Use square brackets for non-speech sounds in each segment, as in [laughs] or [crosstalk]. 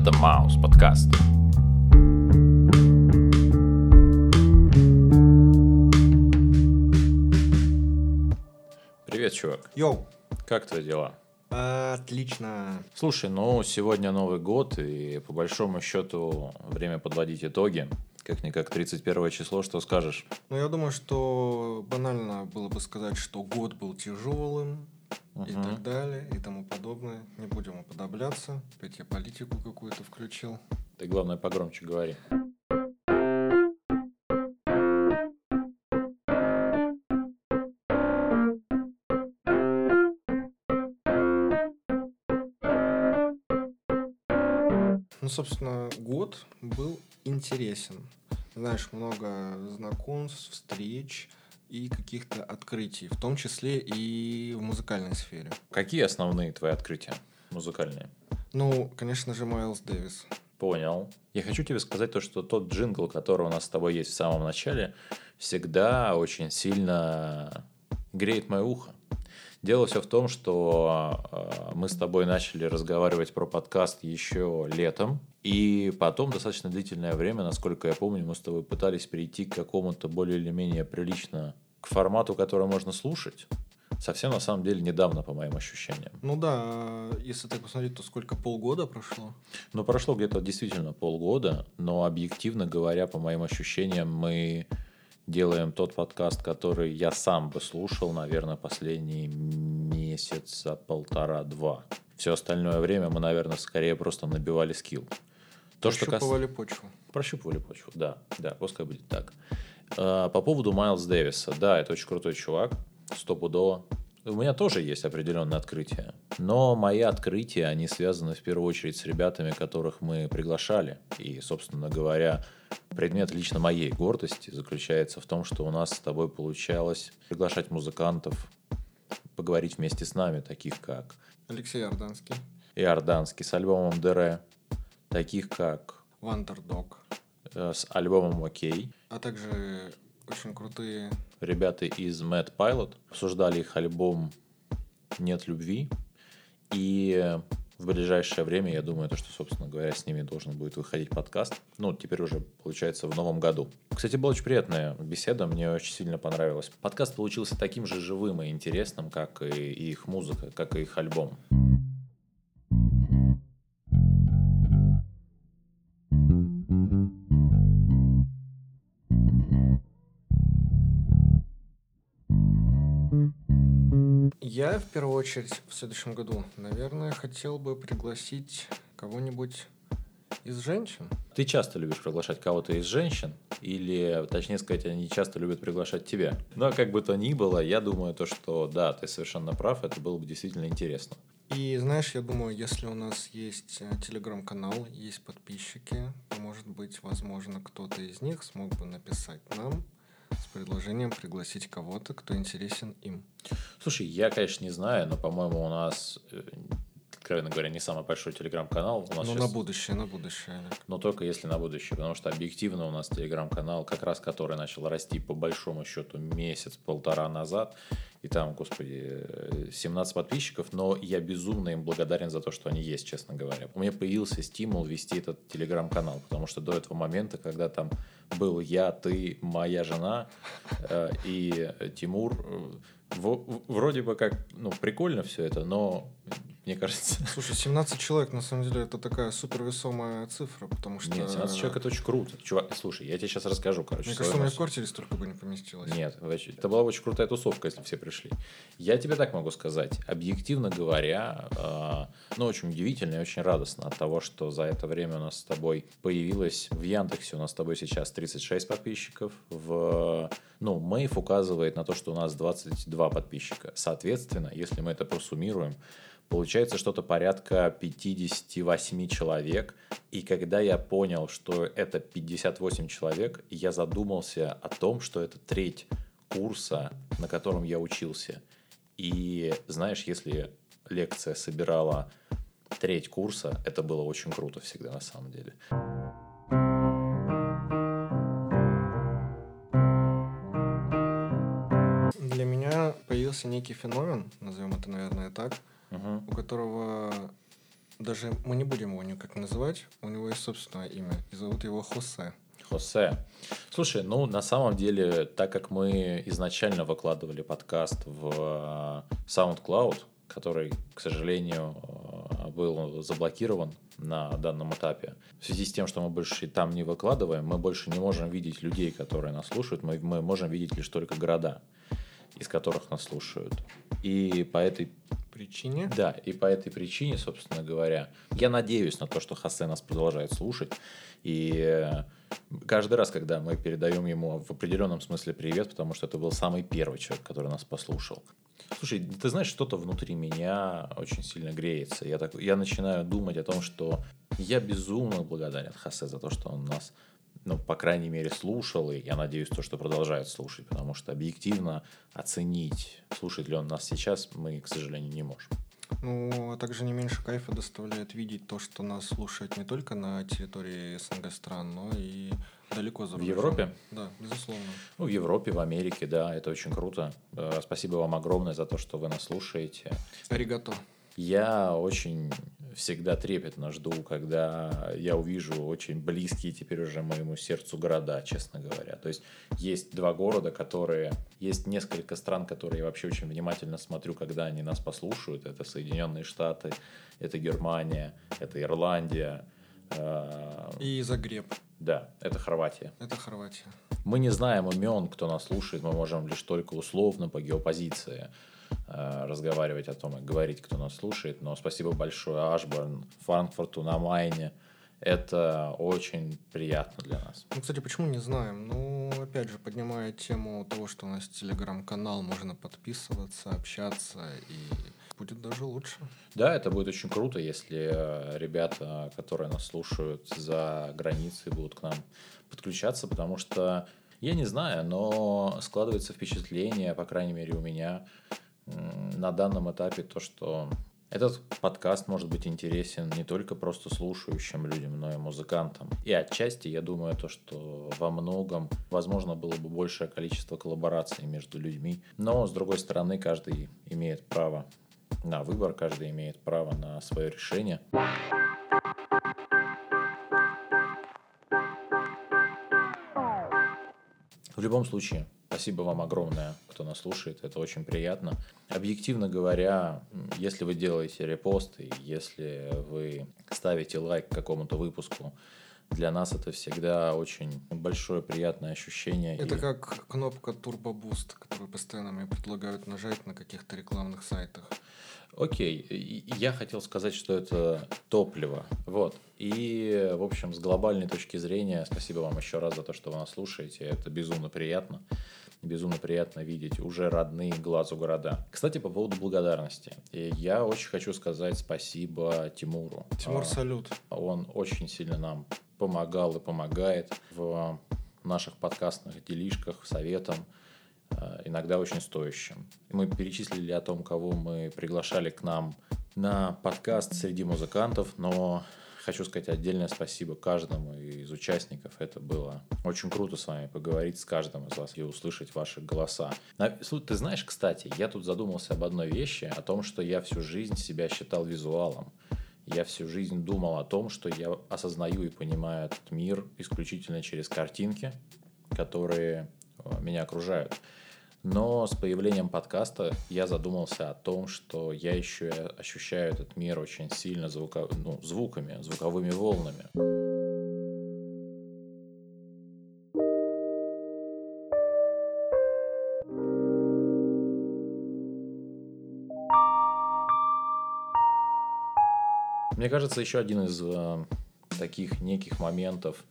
Это Маус подкаст. Привет, чувак. Йоу. Как твои дела? Отлично. Слушай, ну сегодня Новый год, и по большому счету время подводить итоги. Как-никак 31 число, что скажешь? Ну, я думаю, что банально было бы сказать, что год был тяжелым и так далее, и тому подобное. Не будем уподобляться. Опять я политику какую-то включил. Ты, главное, погромче говори. Ну, собственно, год был интересен. Знаешь, много знакомств, встреч и каких-то открытий, в том числе и в музыкальной сфере. Какие основные твои открытия музыкальные? Ну, конечно же, Майлз Дэвис. Понял. Я хочу тебе сказать то, что тот джингл, который у нас с тобой есть в самом начале, всегда очень сильно греет мое ухо. Дело все в том, что э, мы с тобой начали разговаривать про подкаст еще летом, и потом достаточно длительное время, насколько я помню, мы с тобой пытались перейти к какому-то более или менее прилично к формату, который можно слушать. Совсем на самом деле недавно, по моим ощущениям. Ну да, если так посмотреть, то сколько полгода прошло? Ну, прошло где-то действительно полгода, но объективно говоря, по моим ощущениям, мы делаем тот подкаст, который я сам бы слушал, наверное, последние месяца полтора-два. Все остальное время мы, наверное, скорее просто набивали скилл. То, что кас... Прощупывали почву. Прощупывали почву, да, да, пускай будет так. А, По поводу Майлз Дэвиса, да, это очень крутой чувак, стопудово. У меня тоже есть определенные открытия, но мои открытия, они связаны в первую очередь с ребятами, которых мы приглашали. И, собственно говоря, предмет лично моей гордости заключается в том, что у нас с тобой получалось приглашать музыкантов, поговорить вместе с нами, таких как Алексей Орданский, Иорданский с альбомом Дере, таких как Вандердог, э, с альбомом Окей, а также очень крутые ребята из Mad Pilot обсуждали их альбом «Нет любви». И в ближайшее время, я думаю, то, что, собственно говоря, с ними должен будет выходить подкаст. Ну, теперь уже, получается, в новом году. Кстати, была очень приятная беседа, мне очень сильно понравилось. Подкаст получился таким же живым и интересным, как и их музыка, как и их альбом. Я в первую очередь в следующем году, наверное, хотел бы пригласить кого-нибудь из женщин. Ты часто любишь приглашать кого-то из женщин, или, точнее сказать, они часто любят приглашать тебя. Но как бы то ни было, я думаю, то, что да, ты совершенно прав, это было бы действительно интересно. И знаешь, я думаю, если у нас есть э, телеграм-канал, есть подписчики, то, может быть, возможно, кто-то из них смог бы написать нам предложением пригласить кого-то, кто интересен им. Слушай, я, конечно, не знаю, но, по-моему, у нас, э, откровенно говоря, не самый большой телеграм-канал. Ну, на будущее, на будущее. Олег. Но только если на будущее, потому что объективно у нас телеграм-канал, как раз который начал расти по большому счету месяц-полтора назад, и там, господи, э, 17 подписчиков, но я безумно им благодарен за то, что они есть, честно говоря. У меня появился стимул вести этот телеграм-канал, потому что до этого момента, когда там был я, ты, моя жена э, и Тимур, э, в- в- вроде бы как, ну, прикольно все это, но мне кажется... [laughs] Слушай, 17 человек, на самом деле, это такая супервесомая цифра, потому что... Нет, 17 человек это очень круто. Чувак, слушай, я тебе сейчас расскажу, короче. Мне кажется, у меня в квартире столько бы не поместилось. Нет, вообще, это была очень крутая тусовка, если все пришли. Я тебе так могу сказать. Объективно говоря, э, ну, очень удивительно и очень радостно от того, что за это время у нас с тобой появилось в Яндексе, у нас с тобой сейчас 36 подписчиков. В, ну, Мэйв указывает на то, что у нас 22 подписчика. Соответственно, если мы это просуммируем, Получается что-то порядка 58 человек. И когда я понял, что это 58 человек, я задумался о том, что это треть курса, на котором я учился. И знаешь, если лекция собирала треть курса, это было очень круто всегда на самом деле. Для меня появился некий феномен, назовем это, наверное, так, У которого Даже мы не будем его никак называть. У него есть собственное имя. И зовут его Хосе. Хосе. Слушай, ну на самом деле, так как мы изначально выкладывали подкаст в э, SoundCloud, который, к сожалению, э, был заблокирован на данном этапе. В связи с тем, что мы больше там не выкладываем, мы больше не можем видеть людей, которые нас слушают, мы, мы можем видеть лишь только города, из которых нас слушают. И по этой причине. Да, и по этой причине, собственно говоря, я надеюсь на то, что Хосе нас продолжает слушать. И э, каждый раз, когда мы передаем ему в определенном смысле привет, потому что это был самый первый человек, который нас послушал. Слушай, ты знаешь, что-то внутри меня очень сильно греется. Я, так, я начинаю думать о том, что я безумно благодарен Хосе за то, что он нас ну, по крайней мере, слушал, и я надеюсь, то, что продолжает слушать, потому что объективно оценить, слушает ли он нас сейчас, мы, к сожалению, не можем. Ну, а также не меньше кайфа доставляет видеть то, что нас слушают не только на территории СНГ стран, но и далеко за В Европе? Да, безусловно. Ну, в Европе, в Америке, да, это очень круто. Э, спасибо вам огромное за то, что вы нас слушаете. Аригато. Я очень всегда трепетно жду, когда я увижу очень близкие теперь уже моему сердцу города, честно говоря. То есть есть два города, которые... Есть несколько стран, которые я вообще очень внимательно смотрю, когда они нас послушают. Это Соединенные Штаты, это Германия, это Ирландия. Э, И Загреб. Да, это Хорватия. Это Хорватия. Мы не знаем имен, кто нас слушает, мы можем лишь только условно по геопозиции разговаривать о том и говорить, кто нас слушает. Но спасибо большое Ашборн, Франкфурту на Майне. Это очень приятно для нас. Ну, кстати, почему не знаем? Ну, опять же, поднимая тему того, что у нас телеграм-канал, можно подписываться, общаться и будет даже лучше. Да, это будет очень круто, если э, ребята, которые нас слушают за границей, будут к нам подключаться, потому что я не знаю, но складывается впечатление, по крайней мере у меня, на данном этапе то, что этот подкаст может быть интересен не только просто слушающим людям, но и музыкантам. И отчасти я думаю то, что во многом возможно было бы большее количество коллабораций между людьми. Но с другой стороны, каждый имеет право на выбор, каждый имеет право на свое решение. В любом случае, спасибо вам огромное, кто нас слушает, это очень приятно. Объективно говоря, если вы делаете репосты, если вы ставите лайк какому-то выпуску, для нас это всегда очень большое приятное ощущение. Это и... как кнопка Turbo Boost, которую постоянно мне предлагают нажать на каких-то рекламных сайтах. Окей, я хотел сказать, что это топливо. Вот. И, в общем, с глобальной точки зрения, спасибо вам еще раз за то, что вы нас слушаете. Это безумно приятно. Безумно приятно видеть уже родные глазу города. Кстати, по поводу благодарности. Я очень хочу сказать спасибо Тимуру. Тимур, салют. Он очень сильно нам помогал и помогает в наших подкастных делишках, советам. Э, иногда очень стоящим. Мы перечислили о том, кого мы приглашали к нам на подкаст среди музыкантов, но хочу сказать отдельное спасибо каждому из участников. Это было очень круто с вами поговорить с каждым из вас и услышать ваши голоса. Ты знаешь, кстати, я тут задумался об одной вещи, о том, что я всю жизнь себя считал визуалом. Я всю жизнь думал о том, что я осознаю и понимаю этот мир исключительно через картинки, которые э, меня окружают. Но с появлением подкаста я задумался о том, что я еще ощущаю этот мир очень сильно звука, ну, звуками, звуковыми волнами. Мне кажется, еще один из э, таких неких моментов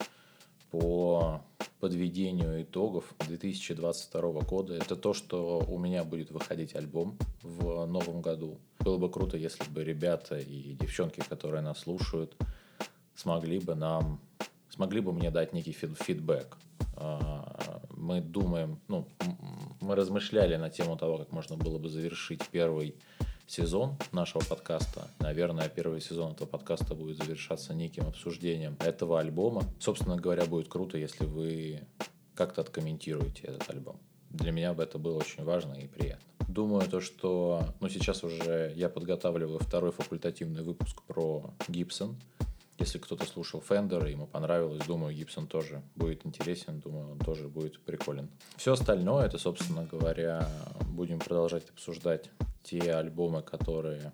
по подведению итогов 2022 года, это то, что у меня будет выходить альбом в новом году. Было бы круто, если бы ребята и девчонки, которые нас слушают, смогли бы нам, смогли бы мне дать некий фидбэк. А, мы думаем, ну, мы размышляли на тему того, как можно было бы завершить первый сезон нашего подкаста. Наверное, первый сезон этого подкаста будет завершаться неким обсуждением этого альбома. Собственно говоря, будет круто, если вы как-то откомментируете этот альбом. Для меня бы это было очень важно и приятно. Думаю, то, что ну, сейчас уже я подготавливаю второй факультативный выпуск про Гибсон. Если кто-то слушал Fender, ему понравилось, думаю, Гибсон тоже будет интересен, думаю, он тоже будет приколен. Все остальное, это, собственно говоря, будем продолжать обсуждать те альбомы, которые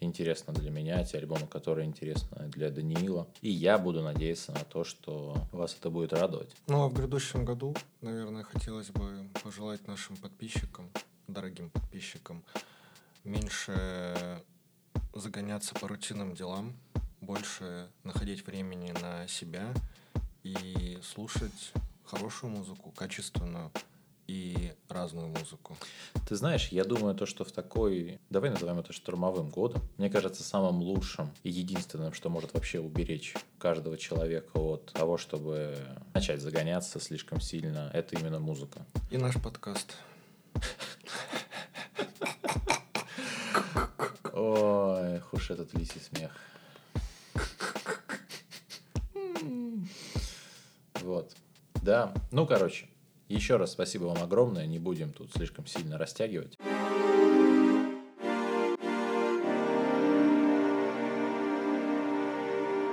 интересны для меня, те альбомы, которые интересны для Даниила. И я буду надеяться на то, что вас это будет радовать. Ну, а в грядущем году, наверное, хотелось бы пожелать нашим подписчикам, дорогим подписчикам, меньше загоняться по рутинным делам, больше находить времени на себя и слушать хорошую музыку, качественную и разную музыку. Ты знаешь, я думаю, то, что в такой, давай назовем это штурмовым годом, мне кажется, самым лучшим и единственным, что может вообще уберечь каждого человека от того, чтобы начать загоняться слишком сильно, это именно музыка. И наш подкаст. Ой, уж этот лисий смех. Вот. Да, ну, короче, еще раз спасибо вам огромное, не будем тут слишком сильно растягивать.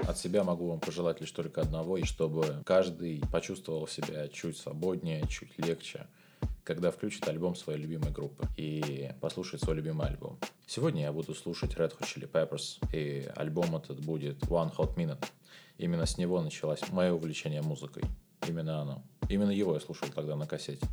От себя могу вам пожелать лишь только одного, и чтобы каждый почувствовал себя чуть свободнее, чуть легче, когда включит альбом своей любимой группы и послушает свой любимый альбом. Сегодня я буду слушать Red Hot Chili Peppers, и альбом этот будет One Hot Minute. Именно с него началось мое увлечение музыкой. Именно оно. Именно его я слушал тогда на кассете.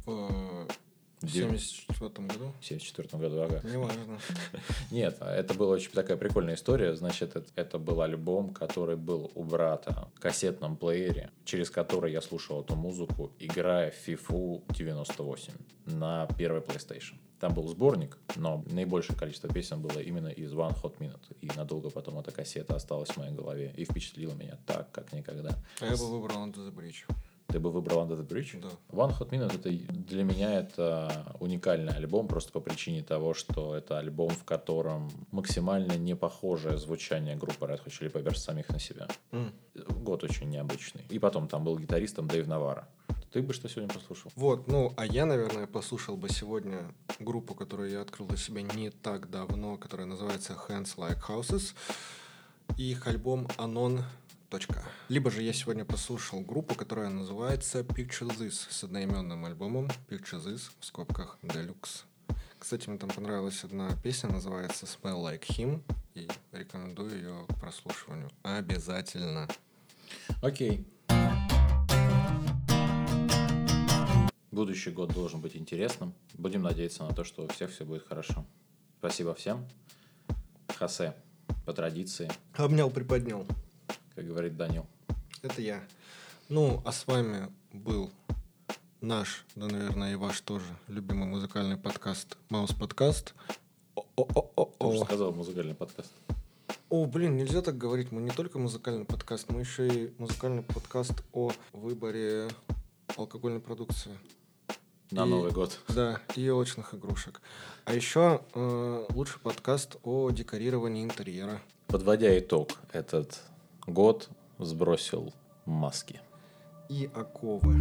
В 74 году? В 74 году, ага. Неважно. [laughs] Нет, это была очень такая прикольная история. Значит, это, это был альбом, который был у брата в кассетном плеере, через который я слушал эту музыку, играя в FIFA 98 на первой PlayStation. Там был сборник, но наибольшее количество песен было именно из One Hot Minute. И надолго потом эта кассета осталась в моей голове и впечатлила меня так, как никогда. А я бы выбрал Under the Bridge. Ты бы выбрал Under the Bridge? Да. One Hot Minute это для меня это уникальный альбом просто по причине того, что это альбом, в котором максимально не похожее звучание группы Red Hot Chili Peppers самих на себя. М. Год очень необычный. И потом там был гитаристом Дэйв Навара. Ты бы что сегодня послушал? Вот, ну, а я, наверное, послушал бы сегодня группу, которую я открыл для себя не так давно, которая называется Hands Like Houses, и их альбом Anon. Точка. Либо же я сегодня послушал группу, которая называется Picture This с одноименным альбомом Picture This в скобках Deluxe. Кстати, мне там понравилась одна песня, называется Smell Like Him, и рекомендую ее к прослушиванию. Обязательно. Окей. Будущий год должен быть интересным. Будем надеяться на то, что у всех все будет хорошо. Спасибо всем. Хосе, по традиции, Обнял, приподнял. Как говорит Данил. Это я. Ну, а с вами был наш, да, наверное, и ваш тоже любимый музыкальный подкаст Маус Подкаст. Ты уже сказал музыкальный подкаст. О, блин, нельзя так говорить. Мы не только музыкальный подкаст, мы еще и музыкальный подкаст о выборе алкогольной продукции. На И- Новый год. Да, и елочных игрушек. А еще э, лучший подкаст о декорировании интерьера. Подводя итог, этот год сбросил маски. И оковы.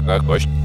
Ne kā košķi.